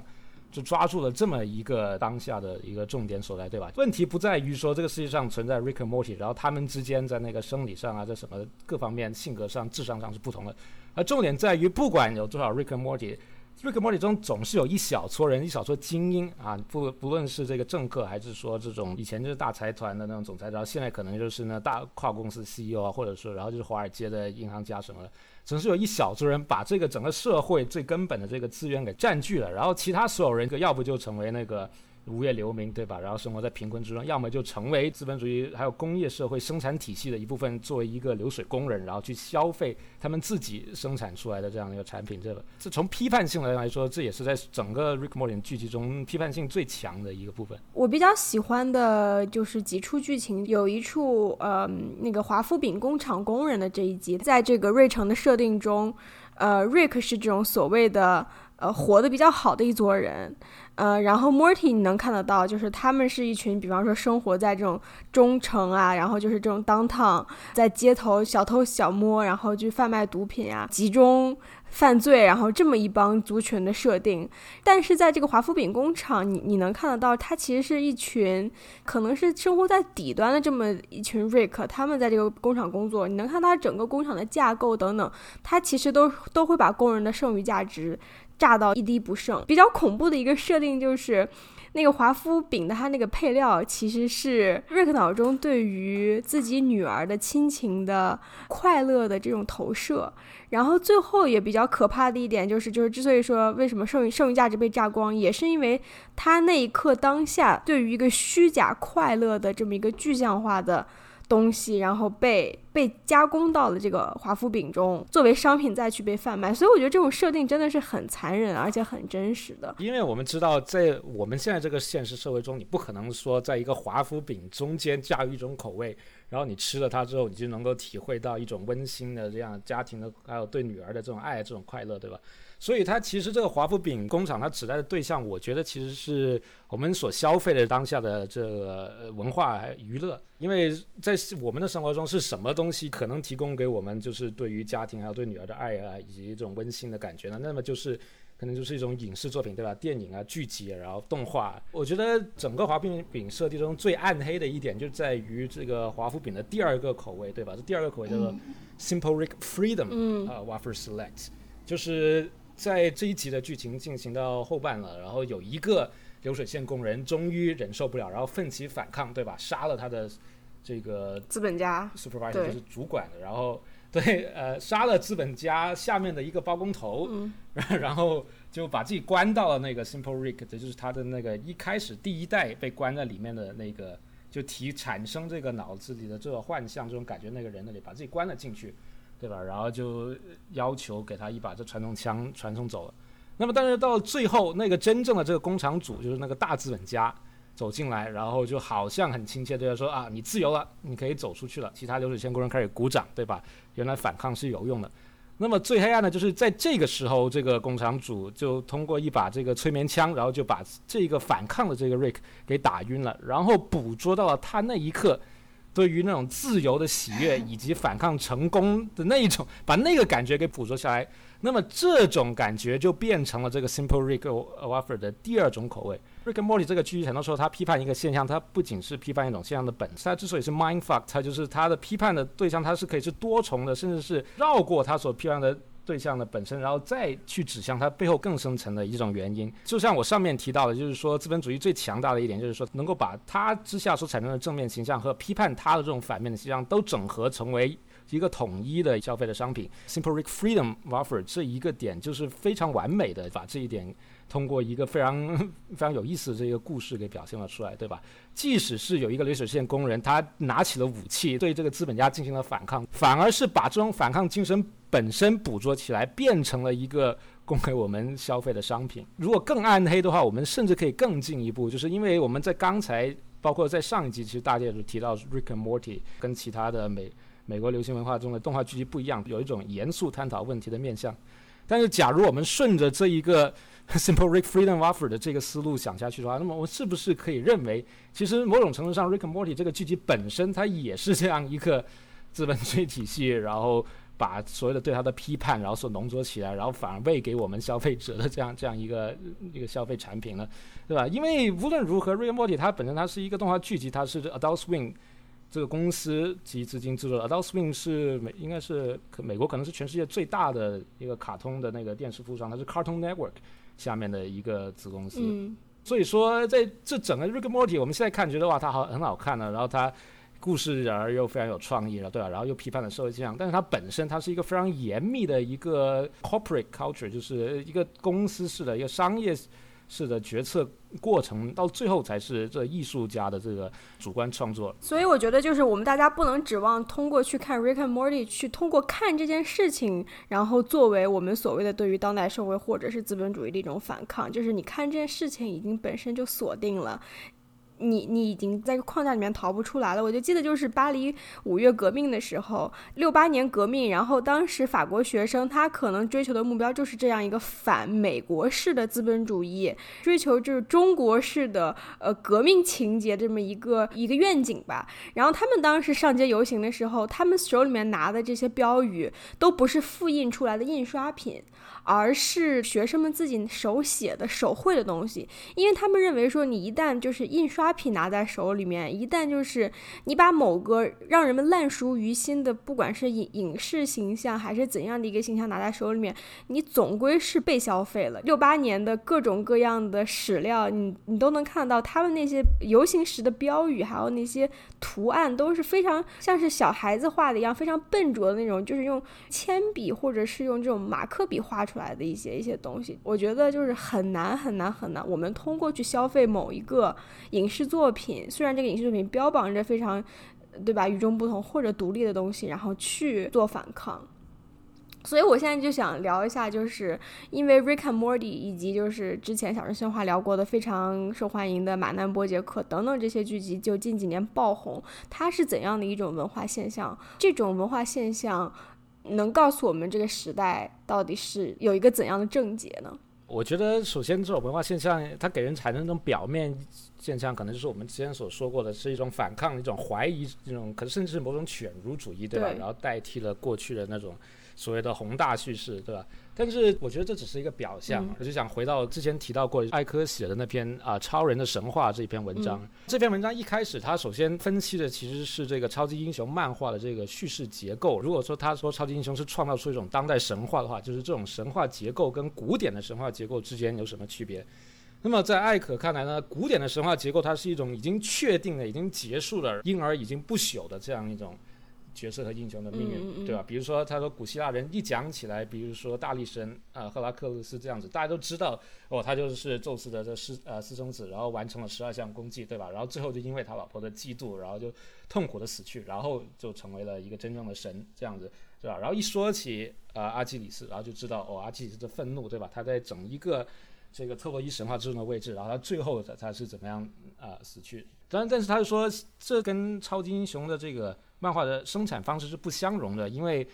就抓住了这么一个当下的一个重点所在，对吧？问题不在于说这个世界上存在 Rick and Morty，然后他们之间在那个生理上啊，在什么各方面、性格上、智商上是不同的，而重点在于不管有多少 Rick and Morty。瑞克莫里中总是有一小撮人，一小撮精英啊，不不论是这个政客，还是说这种以前就是大财团的那种总裁，然后现在可能就是呢大跨公司 CEO 啊，或者说然后就是华尔街的银行家什么的，总是有一小撮人把这个整个社会最根本的这个资源给占据了，然后其他所有人要不就成为那个。无业流民，对吧？然后生活在贫困之中，要么就成为资本主义还有工业社会生产体系的一部分，作为一个流水工人，然后去消费他们自己生产出来的这样的一个产品。这个，这从批判性来来说，这也是在整个 Rick Morty 剧集中批判性最强的一个部分。我比较喜欢的就是几处剧情，有一处，呃，那个华夫饼工厂工人的这一集，在这个瑞城的设定中，呃，Rick 是这种所谓的呃活得比较好的一撮人。呃，然后 Morty 你能看得到，就是他们是一群，比方说生活在这种中城啊，然后就是这种 downtown，在街头小偷小摸，然后去贩卖毒品啊，集中犯罪，然后这么一帮族群的设定。但是在这个华夫饼工厂，你你能看得到，他其实是一群可能是生活在底端的这么一群 Rick，他们在这个工厂工作，你能看它整个工厂的架构等等，它其实都都会把工人的剩余价值。炸到一滴不剩。比较恐怖的一个设定就是，那个华夫饼的它那个配料其实是瑞克脑中对于自己女儿的亲情的快乐的这种投射。然后最后也比较可怕的一点就是，就是之所以说为什么剩余剩余价值被榨光，也是因为他那一刻当下对于一个虚假快乐的这么一个具象化的。东西，然后被被加工到了这个华夫饼中，作为商品再去被贩卖，所以我觉得这种设定真的是很残忍，而且很真实的。因为我们知道，在我们现在这个现实社会中，你不可能说在一个华夫饼中间加入一种口味，然后你吃了它之后，你就能够体会到一种温馨的这样家庭的，还有对女儿的这种爱，这种快乐，对吧？所以它其实这个华夫饼工厂，它指代的对象，我觉得其实是我们所消费的当下的这个文化娱乐。因为在我们的生活中，是什么东西可能提供给我们，就是对于家庭还有对女儿的爱啊，以及这种温馨的感觉呢？那么就是可能就是一种影视作品，对吧？电影啊、剧集，然后动画。我觉得整个华夫饼设计中最暗黑的一点，就在于这个华夫饼的第二个口味，对吧？这第二个口味叫做 Simple Rick Freedom 啊，Wafer Select，就是。在这一集的剧情进行到后半了，然后有一个流水线工人终于忍受不了，然后奋起反抗，对吧？杀了他的这个资本家，supervisor 就是主管的，然后对，呃，杀了资本家下面的一个包工头，[laughs] 然后就把自己关到了那个 Simple Rick，这就是他的那个一开始第一代被关在里面的那个，就提产生这个脑子里的这个幻象这种感觉那个人那里，把自己关了进去。对吧？然后就要求给他一把这传送枪传送走了。那么，但是到最后，那个真正的这个工厂主，就是那个大资本家走进来，然后就好像很亲切对他说：“啊，你自由了，你可以走出去了。”其他流水线工人开始鼓掌，对吧？原来反抗是有用的。那么最黑暗的就是在这个时候，这个工厂主就通过一把这个催眠枪，然后就把这个反抗的这个 Rick 给打晕了，然后捕捉到了他那一刻。对于那种自由的喜悦 [laughs] 以及反抗成功的那一种，把那个感觉给捕捉下来，那么这种感觉就变成了这个 Simple Rick Wafer 的第二种口味。Rick and Morty 这个剧很多时候他批判一个现象，他不仅是批判一种现象的本质，他之所以是 mind fuck，他就是他的批判的对象，他是可以是多重的，甚至是绕过他所批判的。对象的本身，然后再去指向它背后更深层的一种原因。就像我上面提到的，就是说资本主义最强大的一点，就是说能够把它之下所产生的正面形象和批判它的这种反面的形象都整合成为一个统一的消费的商品。Simple rich, Freedom Offer 这一个点就是非常完美的把这一点。通过一个非常 [laughs] 非常有意思的这个故事给表现了出来，对吧？即使是有一个流水线工人，他拿起了武器对这个资本家进行了反抗，反而是把这种反抗精神本身捕捉起来，变成了一个供给我们消费的商品。如果更暗黑的话，我们甚至可以更进一步，就是因为我们在刚才，包括在上一集，其实大家也都提到 Rick and Morty 跟其他的美美国流行文化中的动画剧集不一样，有一种严肃探讨问题的面向。但是，假如我们顺着这一个 [laughs] Simple Rick Freedom Offer 的这个思路想下去的话，那么我是不是可以认为，其实某种程度上，Rick and Morty 这个剧集本身它也是这样一个资本主义体系，然后把所有的对它的批判，然后所浓缩起来，然后反而喂给我们消费者的这样 [laughs] 这样一个一个消费产品呢？对吧？因为无论如何，Rick and Morty 它本身它是一个动画剧集，它是 Adult Swim。这个公司及资金制作，Adult Swim 是美，应该是可美国可能是全世界最大的一个卡通的那个电视服务商，它是 Cartoon Network 下面的一个子公司。嗯，所以说在这整个 Rick and Morty，我们现在看觉得哇，它好很好看呢，然后它故事然而又非常有创意了，对吧？然后又批判了社会现象，但是它本身它是一个非常严密的一个 corporate culture，就是一个公司式的一个商业。是的，决策过程到最后才是这艺术家的这个主观创作。所以我觉得，就是我们大家不能指望通过去看《Rick and Morty》，去通过看这件事情，然后作为我们所谓的对于当代社会或者是资本主义的一种反抗。就是你看这件事情，已经本身就锁定了。你你已经在框架里面逃不出来了。我就记得就是巴黎五月革命的时候，六八年革命，然后当时法国学生他可能追求的目标就是这样一个反美国式的资本主义，追求就是中国式的呃革命情节这么一个一个愿景吧。然后他们当时上街游行的时候，他们手里面拿的这些标语都不是复印出来的印刷品。而是学生们自己手写的、手绘的东西，因为他们认为说，你一旦就是印刷花瓶拿在手里面，一旦就是你把某个让人们烂熟于心的，不管是影影视形象还是怎样的一个形象拿在手里面，你总归是被消费了。六八年的各种各样的史料，你你都能看到他们那些游行时的标语，还有那些图案，都是非常像是小孩子画的一样，非常笨拙的那种，就是用铅笔或者是用这种马克笔画。出来的一些一些东西，我觉得就是很难很难很难。我们通过去消费某一个影视作品，虽然这个影视作品标榜着非常，对吧，与众不同或者独立的东西，然后去做反抗。所以我现在就想聊一下，就是因为《Rick and Morty》以及就是之前小声喧哗聊过的非常受欢迎的《马南波杰克》等等这些剧集，就近几年爆红，它是怎样的一种文化现象？这种文化现象。能告诉我们这个时代到底是有一个怎样的症结呢？我觉得，首先这种文化现象，它给人产生一种表面现象，可能就是我们之前所说过的，是一种反抗、一种怀疑、这种可能甚至是某种犬儒主义，对吧？然后代替了过去的那种所谓的宏大叙事，对吧？但是我觉得这只是一个表象，我就想回到之前提到过艾科写的那篇啊《超人的神话》这篇文章。这篇文章一开始，他首先分析的其实是这个超级英雄漫画的这个叙事结构。如果说他说超级英雄是创造出一种当代神话的话，就是这种神话结构跟古典的神话结构之间有什么区别？那么在艾可看来呢，古典的神话结构它是一种已经确定的、已经结束了、因而已经不朽的这样一种。角色和英雄的命运，对吧？比如说，他说古希腊人一讲起来，比如说大力神啊，赫拉克勒斯这样子，大家都知道哦，他就是宙斯的这私呃私生子，然后完成了十二项功绩，对吧？然后最后就因为他老婆的嫉妒，然后就痛苦的死去，然后就成为了一个真正的神这样子，对吧？然后一说起呃阿基里斯，然后就知道哦，阿基里斯的愤怒，对吧？他在整一个这个特洛伊神话之中的位置，然后他最后的他是怎么样啊死去？当然，但是他就说这跟超级英雄的这个。漫画的生产方式是不相容的，因为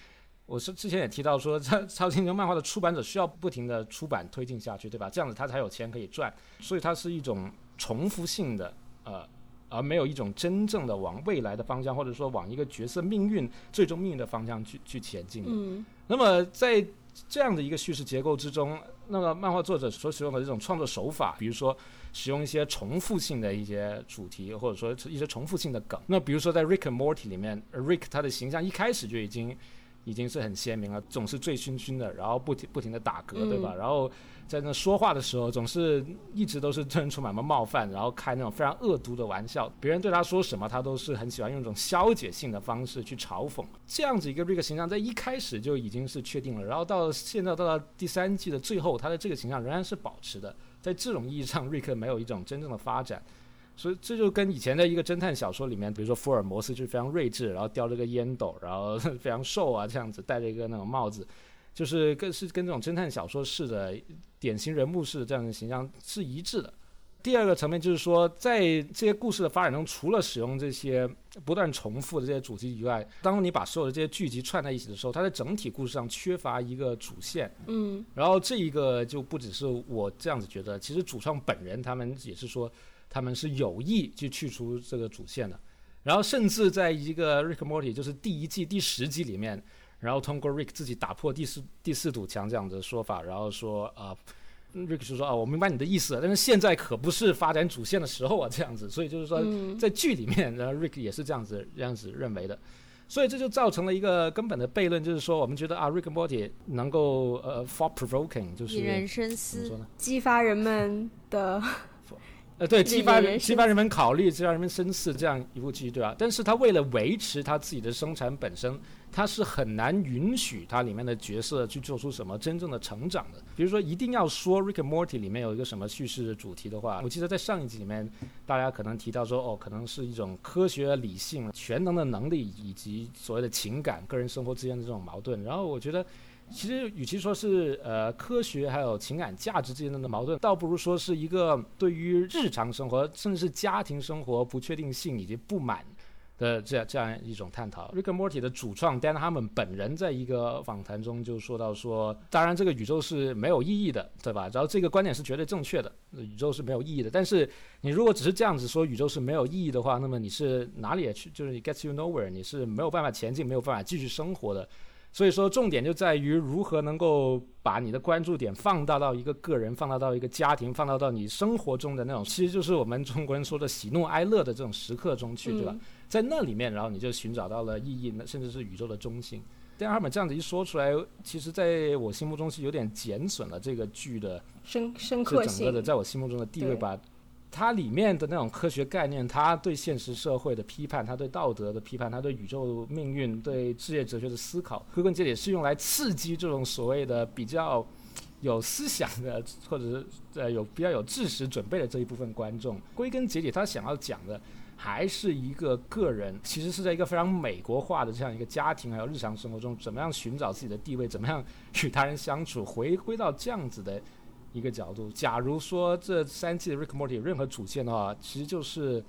我是之前也提到说，[laughs] 超超级英雄漫画的出版者需要不停的出版推进下去，对吧？这样子他才有钱可以赚，所以它是一种重复性的，呃，而没有一种真正的往未来的方向，或者说往一个角色命运最终命运的方向去去前进的。嗯，那么在这样的一个叙事结构之中，那么漫画作者所使用的这种创作手法，比如说。使用一些重复性的一些主题，或者说一些重复性的梗。那比如说在《Rick and Morty》里面，Rick 他的形象一开始就已经已经是很鲜明了，总是醉醺醺的，然后不停不停的打嗝，对吧？然后在那说话的时候，总是一直都是对人充满了冒犯，然后开那种非常恶毒的玩笑。别人对他说什么，他都是很喜欢用一种消解性的方式去嘲讽。这样子一个 Rick 形象在一开始就已经是确定了，然后到现在到了第三季的最后，他的这个形象仍然是保持的。在这种意义上，瑞克没有一种真正的发展，所以这就跟以前的一个侦探小说里面，比如说福尔摩斯就是非常睿智，然后叼着个烟斗，然后非常瘦啊，这样子戴着一个那种帽子，就是更是跟这种侦探小说式的典型人物式的这样的形象是一致的。第二个层面就是说，在这些故事的发展中，除了使用这些不断重复的这些主题以外，当你把所有的这些剧集串在一起的时候，它在整体故事上缺乏一个主线。嗯，然后这一个就不只是我这样子觉得，其实主创本人他们也是说，他们是有意去去除这个主线的。然后甚至在一个《Rick Morty》就是第一季第十集里面，然后通过 Rick 自己打破第四第四堵墙这样的说法，然后说啊。Rick 就说：“啊，我明白你的意思，但是现在可不是发展主线的时候啊，这样子。所以就是说，在剧里面，然后 Rick 也是这样子这样子认为的。所以这就造成了一个根本的悖论，就是说，我们觉得啊，Rick Morty 能够呃 thought provoking，就是引人深思，激发人们的。”呃，对，激发人 [laughs] 激发人们考虑，激发人们深思，这样一部剧，对吧？但是他为了维持他自己的生产本身，他是很难允许它里面的角色去做出什么真正的成长的。比如说，一定要说《Rick and Morty》里面有一个什么叙事的主题的话，我记得在上一集里面，大家可能提到说，哦，可能是一种科学、理性、全能的能力，以及所谓的情感、个人生活之间的这种矛盾。然后我觉得。其实，与其说是呃科学还有情感价值之间的矛盾，倒不如说是一个对于日常生活甚至是家庭生活不确定性以及不满的这样这样一种探讨。Rick and Morty 的主创 Dan Harmon 本人在一个访谈中就说到说，当然这个宇宙是没有意义的，对吧？然后这个观点是绝对正确的，宇宙是没有意义的。但是你如果只是这样子说宇宙是没有意义的话，那么你是哪里也去，就是你 get you nowhere，你是没有办法前进，没有办法继续生活的。所以说，重点就在于如何能够把你的关注点放大到一个个人，放大到一个家庭，放大到你生活中的那种，其实就是我们中国人说的喜怒哀乐的这种时刻中去，对吧？在那里面，然后你就寻找到了意义，那甚至是宇宙的中心。第二本这样子一说出来，其实在我心目中是有点减损了这个剧的深深刻性，整个的在我心目中的地位吧。它里面的那种科学概念，它对现实社会的批判，它对道德的批判，它对宇宙命运、对世界哲学的思考，归根结底是用来刺激这种所谓的比较有思想的，或者是呃有比较有知识准备的这一部分观众。归根结底，他想要讲的还是一个个人，其实是在一个非常美国化的这样一个家庭还有日常生活中，怎么样寻找自己的地位，怎么样与他人相处，回归到这样子的。一个角度，假如说这三季的 Rick Morty 有任何主线的话，其实就是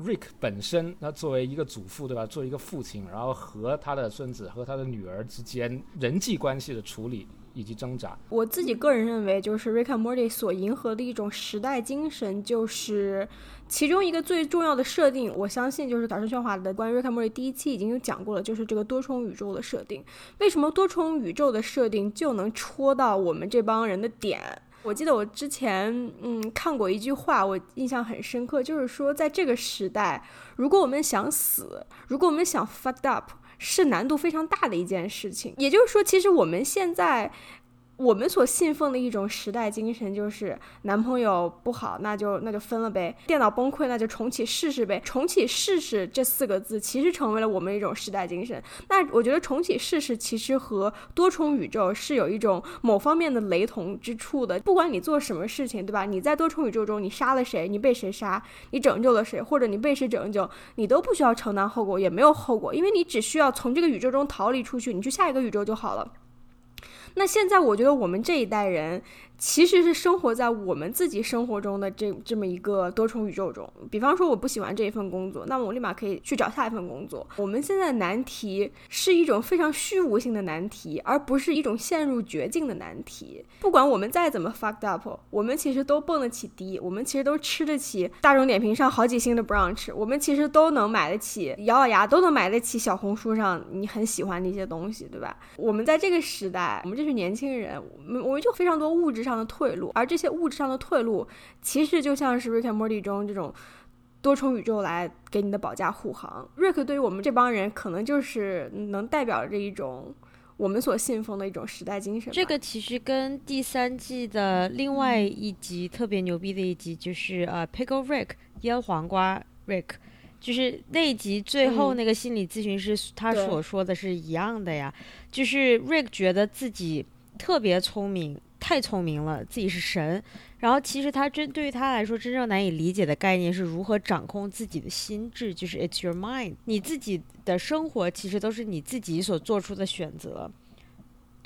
Rick 本身，他作为一个祖父，对吧？作为一个父亲，然后和他的孙子和他的女儿之间人际关系的处理以及挣扎。我自己个人认为，就是 Rick Morty 所迎合的一种时代精神，就是。其中一个最重要的设定，我相信就是导师喧哗的关于瑞克莫瑞第一期已经有讲过了，就是这个多重宇宙的设定。为什么多重宇宙的设定就能戳到我们这帮人的点？我记得我之前嗯看过一句话，我印象很深刻，就是说在这个时代，如果我们想死，如果我们想 fucked up，是难度非常大的一件事情。也就是说，其实我们现在。我们所信奉的一种时代精神，就是男朋友不好，那就那就分了呗；电脑崩溃，那就重启试试呗。重启试试这四个字，其实成为了我们一种时代精神。那我觉得重启试试其实和多重宇宙是有一种某方面的雷同之处的。不管你做什么事情，对吧？你在多重宇宙中，你杀了谁，你被谁杀，你拯救了谁，或者你被谁拯救，你都不需要承担后果，也没有后果，因为你只需要从这个宇宙中逃离出去，你去下一个宇宙就好了。那现在，我觉得我们这一代人。其实是生活在我们自己生活中的这这么一个多重宇宙中。比方说，我不喜欢这一份工作，那么我立马可以去找下一份工作。我们现在难题是一种非常虚无性的难题，而不是一种陷入绝境的难题。不管我们再怎么 fucked up，我们其实都蹦得起迪，我们其实都吃得起大众点评上好几星的 brunch，我们其实都能买得起，咬咬牙都能买得起小红书上你很喜欢的一些东西，对吧？我们在这个时代，我们这是年轻人，我们我们就非常多物质。上的退路，而这些物质上的退路，其实就像是《Rick and Morty》中这种多重宇宙来给你的保驾护航。Rick 对于我们这帮人，可能就是能代表着一种我们所信奉的一种时代精神。这个其实跟第三季的另外一集特别牛逼的一集，就是呃，Pickle Rick 腌黄瓜 Rick，就是那一集最后那个心理咨询师他所说的是一样的呀，就是 Rick 觉得自己特别聪明。太聪明了，自己是神。然后其实他真对于他来说，真正难以理解的概念是如何掌控自己的心智，就是 it's your mind。你自己的生活其实都是你自己所做出的选择。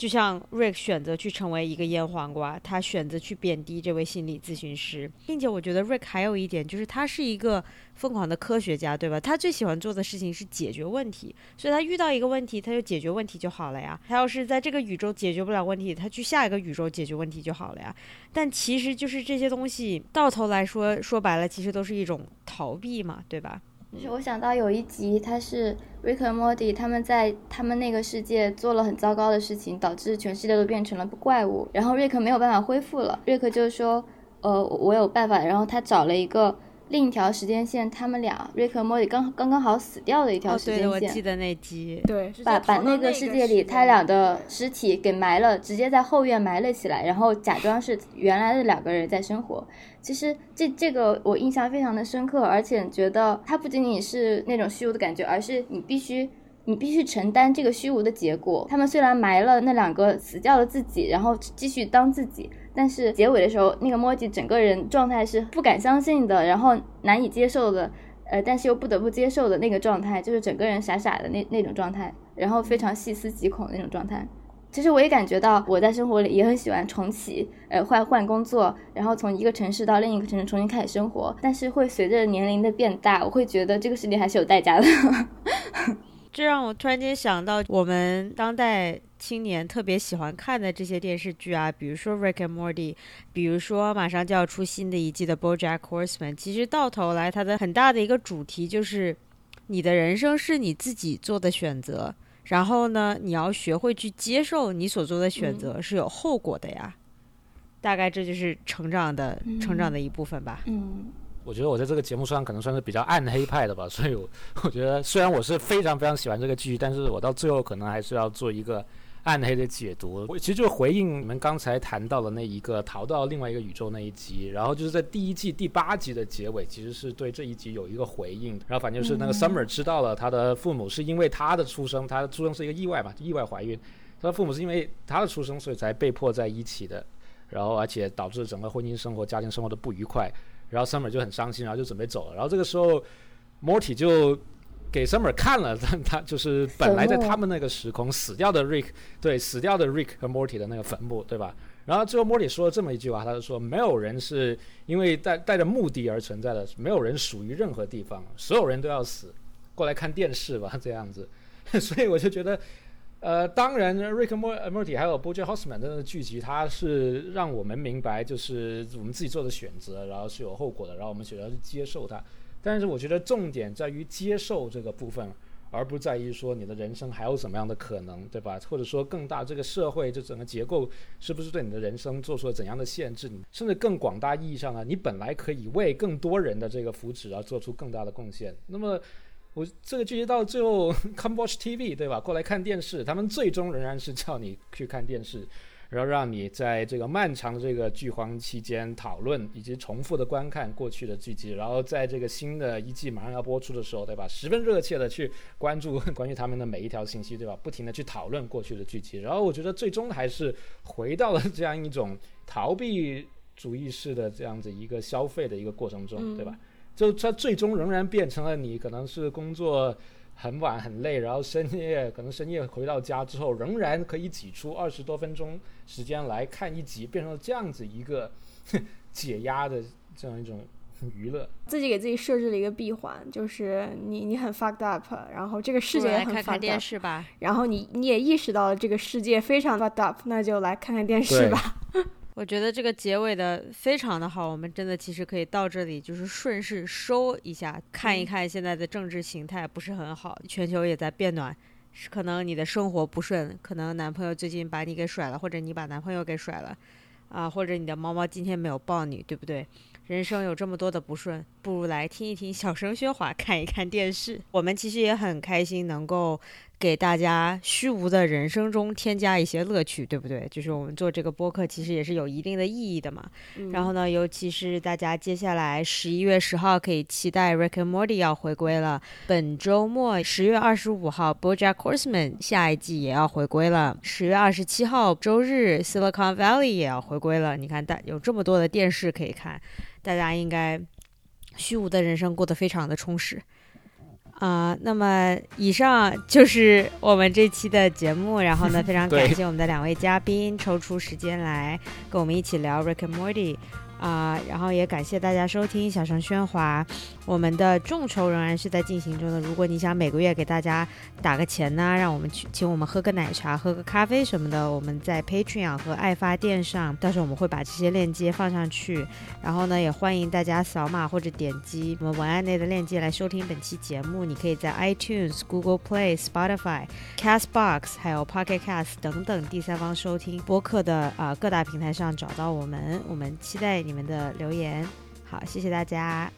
就像 Rick 选择去成为一个腌黄瓜，他选择去贬低这位心理咨询师，并且我觉得 Rick 还有一点就是他是一个疯狂的科学家，对吧？他最喜欢做的事情是解决问题，所以他遇到一个问题，他就解决问题就好了呀。他要是在这个宇宙解决不了问题，他去下一个宇宙解决问题就好了呀。但其实就是这些东西到头来说，说白了，其实都是一种逃避嘛，对吧？就是我想到有一集，他是瑞克和莫迪他们在他们那个世界做了很糟糕的事情，导致全世界都变成了怪物，然后瑞克没有办法恢复了。Rick 就说：“呃，我有办法。”然后他找了一个。另一条时间线，他们俩瑞克和莫里刚刚刚好死掉的一条时间线。哦，对，我记得那集。对，把把那个世界里他俩的尸体给埋了，直接在后院埋了起来，然后假装是原来的两个人在生活。其实这这个我印象非常的深刻，而且觉得它不仅仅是那种虚无的感觉，而是你必须你必须承担这个虚无的结果。他们虽然埋了那两个死掉的自己，然后继续当自己。但是结尾的时候，那个莫吉整个人状态是不敢相信的，然后难以接受的，呃，但是又不得不接受的那个状态，就是整个人傻傻的那那种状态，然后非常细思极恐的那种状态。其实我也感觉到，我在生活里也很喜欢重启，呃，换换工作，然后从一个城市到另一个城市重新开始生活。但是会随着年龄的变大，我会觉得这个事情还是有代价的。这让我突然间想到，我们当代。青年特别喜欢看的这些电视剧啊，比如说《Rick and Morty》，比如说马上就要出新的一季的《BoJack Horseman》。其实到头来，它的很大的一个主题就是，你的人生是你自己做的选择，然后呢，你要学会去接受你所做的选择是有后果的呀。大概这就是成长的成长的一部分吧。嗯，我觉得我在这个节目上可能算是比较暗黑派的吧，[laughs] 所以我我觉得虽然我是非常非常喜欢这个剧，但是我到最后可能还是要做一个。暗黑的解读，我其实就回应你们刚才谈到的那一个逃到另外一个宇宙那一集，然后就是在第一季第八集的结尾，其实是对这一集有一个回应。然后反正就是那个 Summer 知道了他的父母是因为他的出生，他的出生是一个意外嘛，意外怀孕，他的父母是因为他的出生所以才被迫在一起的，然后而且导致整个婚姻生活、家庭生活的不愉快，然后 Summer 就很伤心，然后就准备走了。然后这个时候，Morty 就。给 Summer 看了，但他就是本来在他们那个时空死掉的 Rick，对，死掉的 Rick 和 Morty 的那个坟墓，对吧？然后最后 Morty 说了这么一句话，他就说：“没有人是因为带带着目的而存在的，没有人属于任何地方，所有人都要死，过来看电视吧，这样子。[laughs] ”所以我就觉得，呃，当然 Rick 和 Morty 还有 BoJack Horseman 这个剧集，它是让我们明白，就是我们自己做的选择，然后是有后果的，然后我们选择去接受它。但是我觉得重点在于接受这个部分，而不在于说你的人生还有什么样的可能，对吧？或者说更大这个社会这整个结构是不是对你的人生做出了怎样的限制？甚至更广大意义上呢，你本来可以为更多人的这个福祉而做出更大的贡献。那么我这个剧集到最后，Come watch TV，对吧？过来看电视，他们最终仍然是叫你去看电视。然后让你在这个漫长的这个剧荒期间讨论以及重复的观看过去的剧集，然后在这个新的一季马上要播出的时候，对吧？十分热切的去关注 [laughs] 关于他们的每一条信息，对吧？不停的去讨论过去的剧集，然后我觉得最终还是回到了这样一种逃避主义式的这样子一个消费的一个过程中，对吧？就它最终仍然变成了你可能是工作。很晚很累，然后深夜可能深夜回到家之后，仍然可以挤出二十多分钟时间来看一集，变成了这样子一个 [laughs] 解压的这样一种娱乐。自己给自己设置了一个闭环，就是你你很 fucked up，然后这个世界也很 fucked up，然后你你也意识到了这个世界非常 fucked up，那就来看看电视吧。我觉得这个结尾的非常的好，我们真的其实可以到这里，就是顺势收一下，看一看现在的政治形态不是很好，全球也在变暖，是可能你的生活不顺，可能男朋友最近把你给甩了，或者你把男朋友给甩了，啊，或者你的猫猫今天没有抱你，对不对？人生有这么多的不顺，不如来听一听小声喧哗，看一看电视。我们其实也很开心能够。给大家虚无的人生中添加一些乐趣，对不对？就是我们做这个播客，其实也是有一定的意义的嘛。然后呢，尤其是大家接下来十一月十号可以期待 Rick and Morty 要回归了。本周末十月二十五号，BoJack Horseman 下一季也要回归了。十月二十七号周日，Silicon Valley 也要回归了。你看，大有这么多的电视可以看，大家应该虚无的人生过得非常的充实。啊、那么以上就是我们这期的节目。然后呢，[laughs] 非常感谢我们的两位嘉宾抽出时间来跟我们一起聊 Rick and Morty 啊、然后也感谢大家收听小声喧哗。我们的众筹仍然是在进行中的。如果你想每个月给大家打个钱呢，让我们去请我们喝个奶茶、喝个咖啡什么的，我们在 Patreon 和爱发电上，到时候我们会把这些链接放上去。然后呢，也欢迎大家扫码或者点击我们文案内的链接来收听本期节目。你可以在 iTunes、Google Play、Spotify、Castbox 还有 Pocket Cast 等等第三方收听播客的啊、各大平台上找到我们。我们期待你们的留言。好，谢谢大家。